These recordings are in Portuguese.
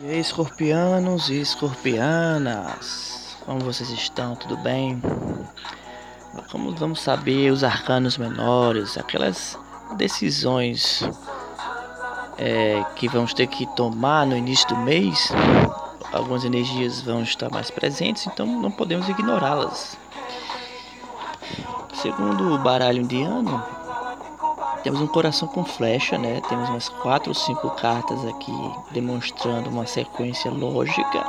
E aí, escorpianos e escorpianas, como vocês estão? Tudo bem? Como vamos saber os arcanos menores, aquelas decisões é, que vamos ter que tomar no início do mês? Algumas energias vão estar mais presentes, então não podemos ignorá-las. Segundo o baralho indiano, temos um coração com flecha, né? Temos umas quatro ou cinco cartas aqui demonstrando uma sequência lógica.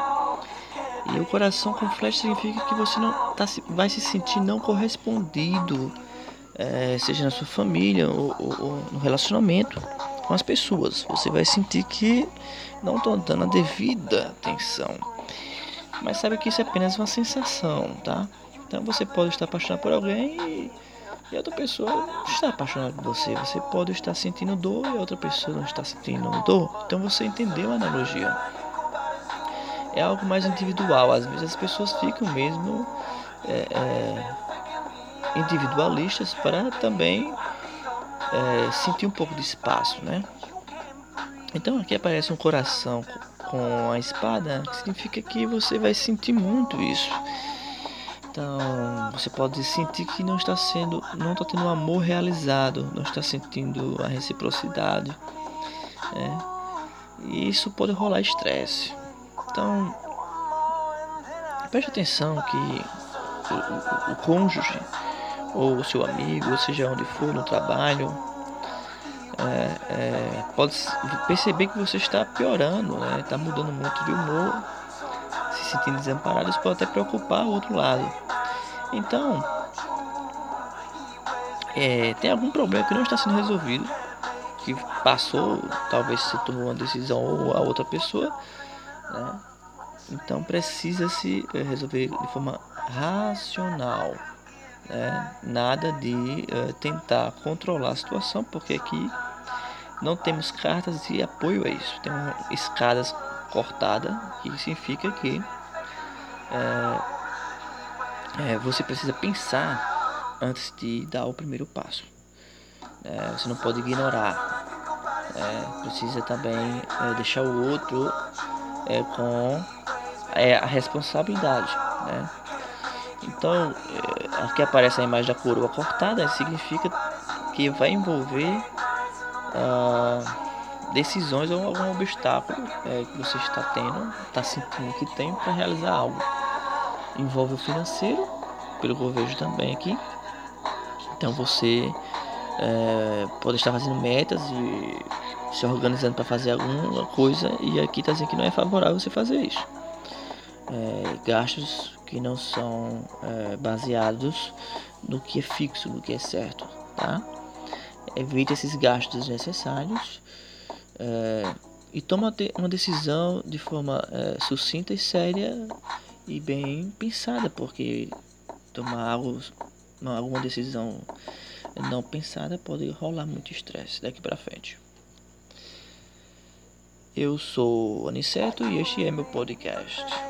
E o coração com flecha significa que você não tá, vai se sentir não correspondido, é, seja na sua família ou, ou, ou, no relacionamento com as pessoas. Você vai sentir que não estão dando a devida atenção. Mas sabe que isso é apenas uma sensação, tá? Então você pode estar apaixonado por alguém e e a outra pessoa está apaixonada por você. Você pode estar sentindo dor e a outra pessoa não está sentindo dor. Então você entendeu a analogia. É algo mais individual. Às vezes as pessoas ficam mesmo é, é, individualistas para também é, sentir um pouco de espaço, né? Então aqui aparece um coração com a espada, que significa que você vai sentir muito isso. Então, você pode sentir que não está sendo, não está tendo amor realizado, não está sentindo a reciprocidade, né? E isso pode rolar estresse. Então, preste atenção que o, o, o cônjuge ou o seu amigo, ou seja onde for no trabalho, é, é, pode perceber que você está piorando, né? Está mudando muito de humor, se sentindo desamparado, isso pode até preocupar o outro lado. Então, é, tem algum problema que não está sendo resolvido, que passou, talvez se tomou uma decisão ou a outra pessoa, né? Então precisa se é, resolver de forma racional, né? nada de é, tentar controlar a situação, porque aqui não temos cartas de apoio a isso, temos escadas cortadas, que significa que é, é, você precisa pensar antes de dar o primeiro passo. É, você não pode ignorar. É, precisa também é, deixar o outro é, com é, a responsabilidade. Né? Então, aqui aparece a imagem da coroa cortada, significa que vai envolver ah, decisões ou algum obstáculo que você está tendo, está sentindo que tem para realizar algo envolve o financeiro, pelo que eu vejo também aqui. Então você é, pode estar fazendo metas e se organizando para fazer alguma coisa e aqui está dizendo que não é favorável você fazer isso. É, gastos que não são é, baseados no que é fixo, no que é certo, tá? Evite esses gastos desnecessários é, e toma uma decisão de forma é, sucinta e séria e bem pensada, porque tomar algo, alguma decisão não pensada pode rolar muito estresse daqui para frente. Eu sou Aniceto e este é meu podcast.